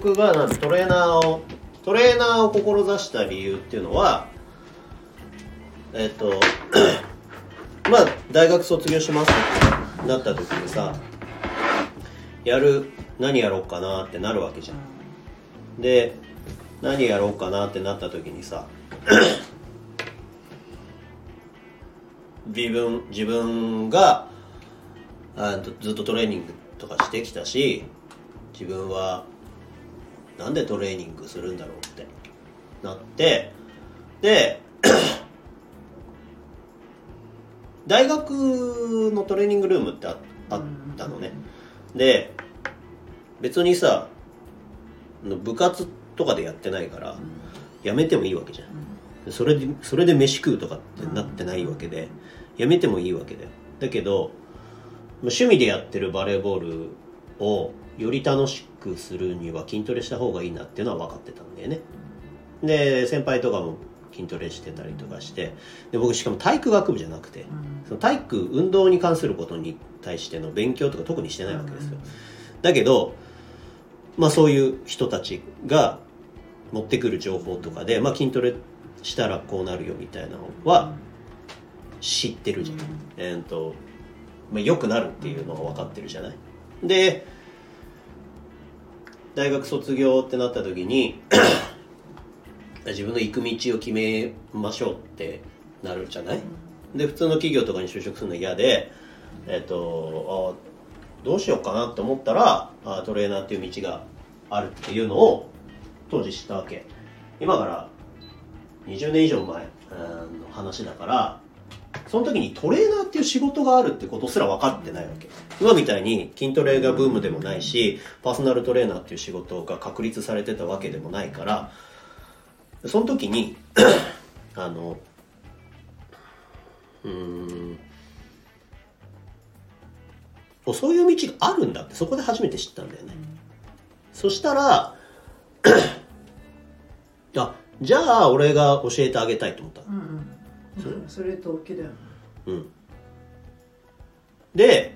僕がなんトレーナーをトレーナーを志した理由っていうのはえっと まあ大学卒業しますってなった時にさやる何やろうかなってなるわけじゃん。で何やろうかなってなった時にさ 自分自分があずっとトレーニングとかしてきたし自分はなんでトレーニングするんだろうってなってで 大学のトレーニングルームってああったのね。で別にさ部活とかでやってないからやめてもいいわけじゃん。それでそれで飯食うとかってなってないわけでやめてもいいわけだよだけど趣味でやってるバレーボールをより楽しくするには筋トレした方がいいなっていうのは分かってたんだよね。で先輩とかも筋トレしてたりとかしてで僕しかも体育学部じゃなくて、その体育運動に関することに対しての勉強とか特にしてないわけですよ、だけどまあそういう人たちが持ってくる情報とかで、まあ、筋トレしたらこうなるよみたいなのは知ってるじゃん、えーとまあ、良くなるっていうのは分かってるじゃない。で大学卒業ってなった時に 自分の行く道を決めましょうってなるじゃない？で普通の企業とかに就職するの嫌でえっ、ー、とあどうしようかなって思ったらあトレーナーっていう道があるっていうのを当時知ったわけ。今から20年以上前の話だからその時にトレーナーっていう仕事があるってことすら分かってないわけ。今みたいに筋トレがブームでもないしパーソナルトレーナーっていう仕事が確立されてたわけでもないからその時に あのうんそういう道があるんだってそこで初めて知ったんだよね、そしたら あじゃあ俺が教えてあげたいと思った、うん、それと大きだようん。で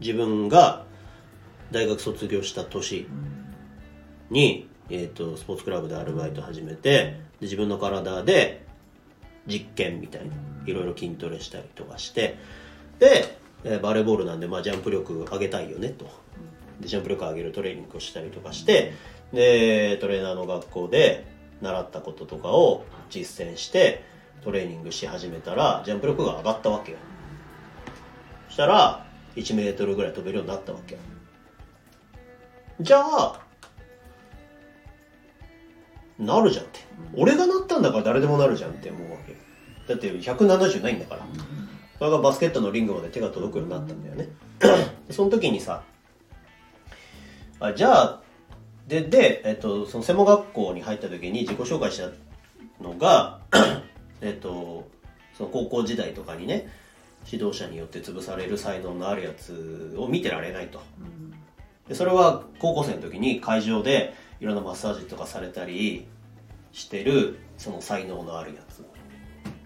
自分が大学卒業した年に、えーと、スポーツクラブでアルバイト始めてで自分の体で実験みたいないろいろ筋トレしたりとかしてで、えー、バレーボールなんで、まあ、ジャンプ力上げたいよねと。でジャンプ力上げるトレーニングをしたりとかしてでトレーナーの学校で習ったこととかを実践してトレーニングし始めたらジャンプ力が上がったわけよ。そしたら1メートルぐらい飛べるようになったわけじゃあなるじゃんって。俺がなったんだから誰でもなるじゃんって思うわけだって170ないんだから。それがバスケットのリングまで手が届くようになったんだよね。その時にさあじゃあでで、えっと、その専門学校に入った時に自己紹介したのがえっとその高校時代とかにね指導者によって潰される才能のあるやつを見てられないと、でそれは高校生の時に会場でいろんなマッサージとかされたりしてるその才能のあるやつ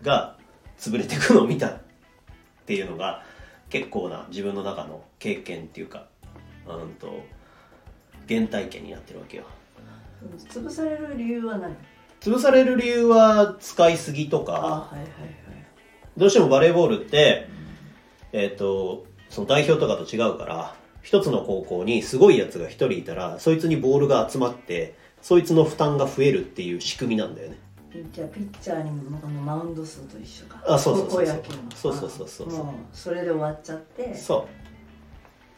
が潰れていくのを見たっていうのが結構な自分の中の経験っていうかうんと原体験になってるわけよ。潰される理由は何？潰される理由は使いすぎとか、どうしてもバレーボールって、えっ、ー、とその代表とかと違うから一つの高校にすごいやつが一人いたらそいつにボールが集まってそいつの負担が増えるっていう仕組みなんだよね。じゃあピッチャーにもマウンド数と一緒か。あそうそうそうそう。そうそうそうそうもうそれで終わっちゃって。そ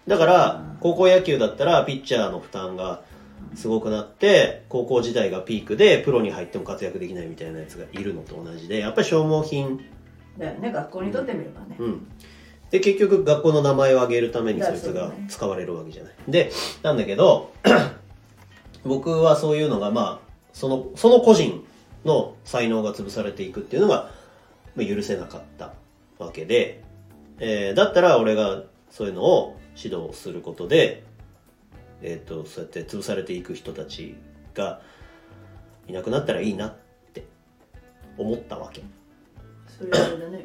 う。だから高校野球だったらピッチャーの負担がすごくなって高校時代がピークでプロに入っても活躍できないみたいなやつがいるのと同じでやっぱり消耗品。だよね学校にとってみればね、うん、で結局学校の名前を挙げるためにそいつが使われるわけじゃない、ね、でなんだけど 僕はそういうのがまあそのその個人の才能が潰されていくっていうのが、まあ、許せなかったわけで、えー、だったら俺がそういうのを指導することでえーと、そうやって潰されていく人たちがいなくなったらいいなって思ったわけ。それね、